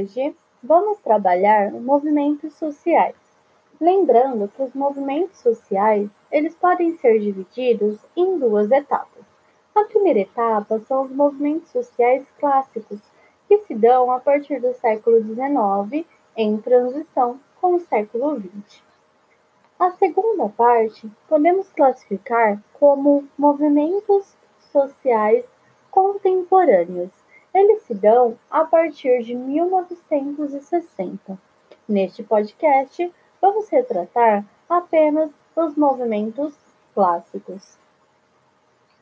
Hoje vamos trabalhar movimentos sociais. Lembrando que os movimentos sociais, eles podem ser divididos em duas etapas. A primeira etapa são os movimentos sociais clássicos, que se dão a partir do século XIX, em transição com o século XX. A segunda parte podemos classificar como movimentos sociais contemporâneos. Eles se dão a partir de 1960. Neste podcast, vamos retratar apenas os movimentos clássicos.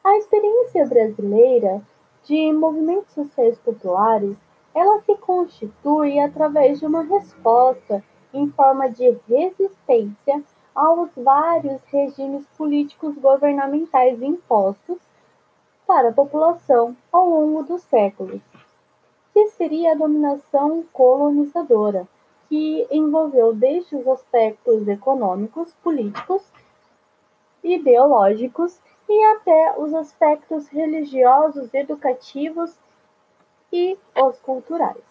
A experiência brasileira de movimentos sociais populares, ela se constitui através de uma resposta em forma de resistência aos vários regimes políticos governamentais impostos para a população ao longo dos séculos, que seria a dominação colonizadora, que envolveu desde os aspectos econômicos, políticos, ideológicos e até os aspectos religiosos, educativos e os culturais.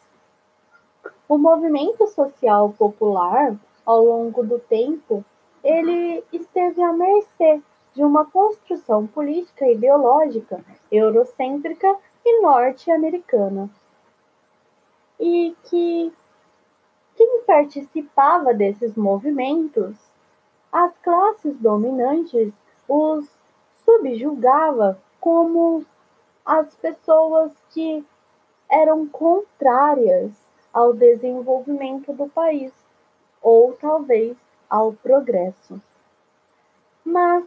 O movimento social popular, ao longo do tempo, ele esteve à mercê de uma construção política e ideológica eurocêntrica e norte-americana. E que quem participava desses movimentos, as classes dominantes os subjugava como as pessoas que eram contrárias ao desenvolvimento do país, ou talvez ao progresso. Mas,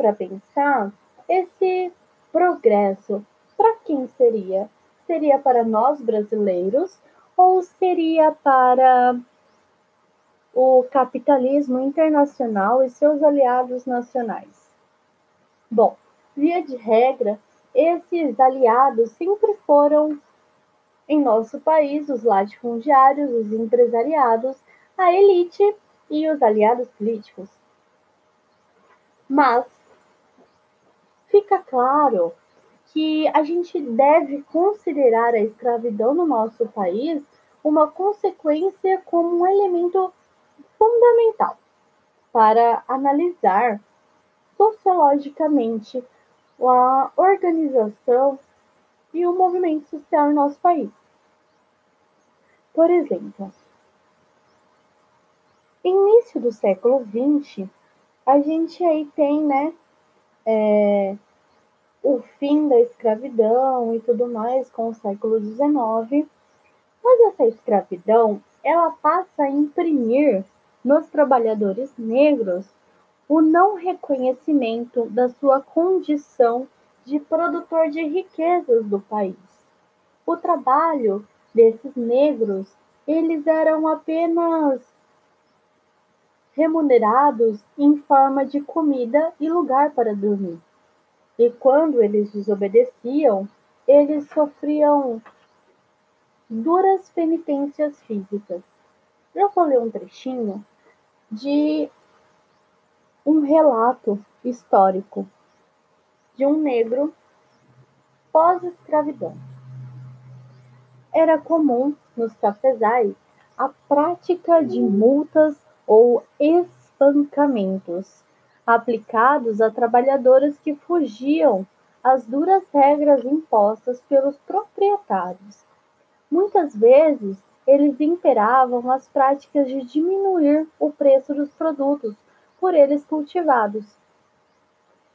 para pensar, esse progresso, para quem seria? Seria para nós brasileiros ou seria para o capitalismo internacional e seus aliados nacionais? Bom, via de regra, esses aliados sempre foram, em nosso país, os latifundiários, os empresariados, a elite e os aliados políticos. Mas fica claro que a gente deve considerar a escravidão no nosso país uma consequência como um elemento fundamental para analisar sociologicamente a organização e o movimento social no nosso país. Por exemplo, início do século XX, a gente aí tem, né, é, o fim da escravidão e tudo mais com o século XIX, mas essa escravidão, ela passa a imprimir nos trabalhadores negros o não reconhecimento da sua condição de produtor de riquezas do país. O trabalho desses negros, eles eram apenas remunerados em forma de comida e lugar para dormir. E quando eles desobedeciam, eles sofriam duras penitências físicas. Eu vou ler um trechinho de um relato histórico de um negro pós-escravidão. Era comum nos cafezais a prática de multas ou espancamentos aplicados a trabalhadoras que fugiam às duras regras impostas pelos proprietários. Muitas vezes, eles imperavam as práticas de diminuir o preço dos produtos por eles cultivados.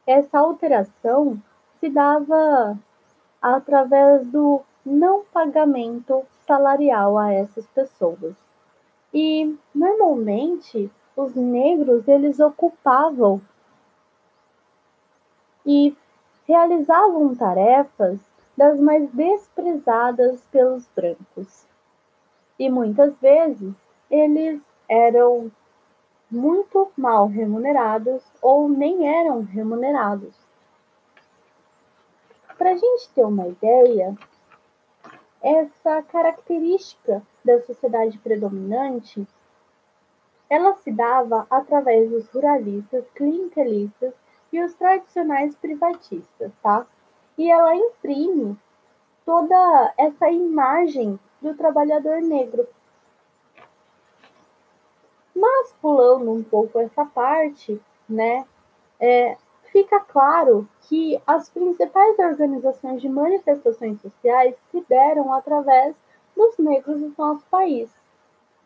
Essa alteração se dava através do não pagamento salarial a essas pessoas. E normalmente os negros eles ocupavam e realizavam tarefas das mais desprezadas pelos brancos. E muitas vezes eles eram muito mal remunerados ou nem eram remunerados. Para a gente ter uma ideia, essa característica da sociedade predominante, ela se dava através dos ruralistas, clientelistas e os tradicionais privatistas, tá? E ela imprime toda essa imagem do trabalhador negro. Mas pulando um pouco essa parte, né, é, fica claro que as principais organizações de manifestações sociais se deram através dos negros do nosso país,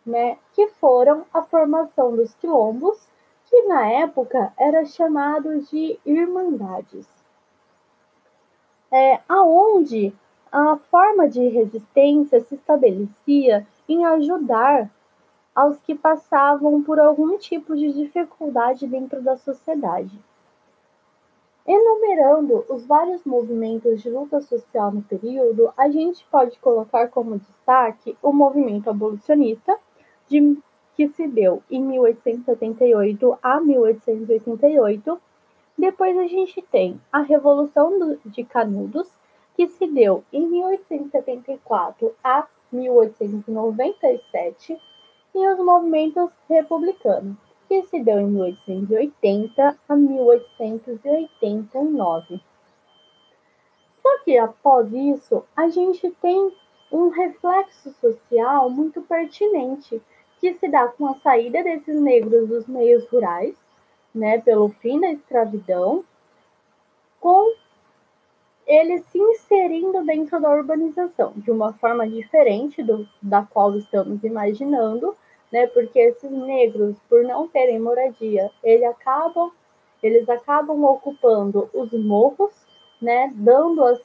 né, que foram a formação dos quilombos, que na época era chamado de irmandades, é, aonde a forma de resistência se estabelecia em ajudar aos que passavam por algum tipo de dificuldade dentro da sociedade. Enumerando os vários movimentos de luta social no período, a gente pode colocar como destaque o movimento abolicionista, de, que se deu em 1878 a 1888. Depois a gente tem a Revolução de Canudos, que se deu em 1874 a 1897 e os movimentos republicanos, que se deu em 1880 a 1889. Só que após isso, a gente tem um reflexo social muito pertinente, que se dá com a saída desses negros dos meios rurais, né, pelo fim da escravidão, com eles se inserindo dentro da urbanização de uma forma diferente do, da qual estamos imaginando, né? Porque esses negros, por não terem moradia, eles acabam, eles acabam ocupando os morros, né? Dando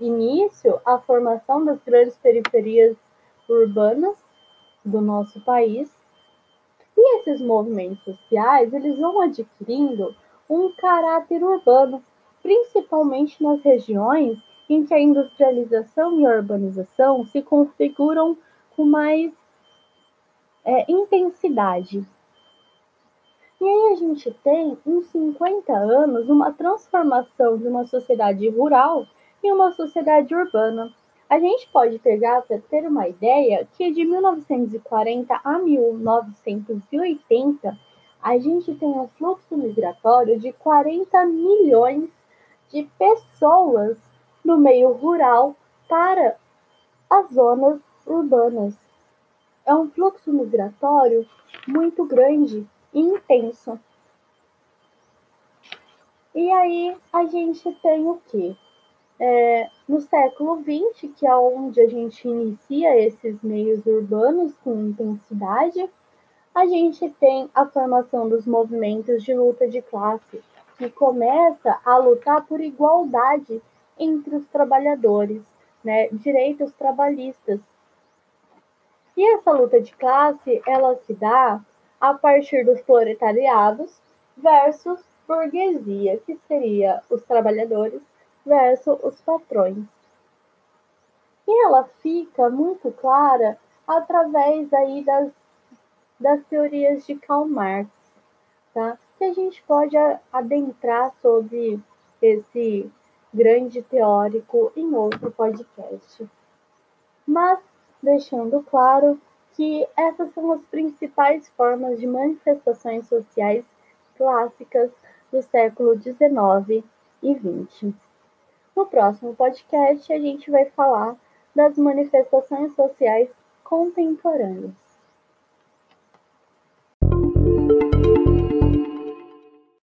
início à formação das grandes periferias urbanas do nosso país. E esses movimentos sociais, eles vão adquirindo um caráter urbano, principalmente nas regiões em que a industrialização e a urbanização se configuram com mais é, intensidade. E aí a gente tem, em 50 anos, uma transformação de uma sociedade rural em uma sociedade urbana. A gente pode pegar, para ter uma ideia, que de 1940 a 1980, a gente tem um fluxo migratório de 40 milhões de pessoas do meio rural para as zonas urbanas. É um fluxo migratório muito grande e intenso. E aí a gente tem o quê? É, no século XX, que é onde a gente inicia esses meios urbanos com intensidade, a gente tem a formação dos movimentos de luta de classe, que começa a lutar por igualdade entre os trabalhadores, né, direitos trabalhistas. E essa luta de classe, ela se dá a partir dos proletariados versus burguesia, que seria os trabalhadores versus os patrões. E ela fica muito clara através aí das, das teorias de Karl Marx, tá? que a gente pode adentrar sobre esse grande teórico em outro podcast. Mas deixando claro que essas são as principais formas de manifestações sociais clássicas do século XIX e XX. No próximo podcast, a gente vai falar das manifestações sociais contemporâneas.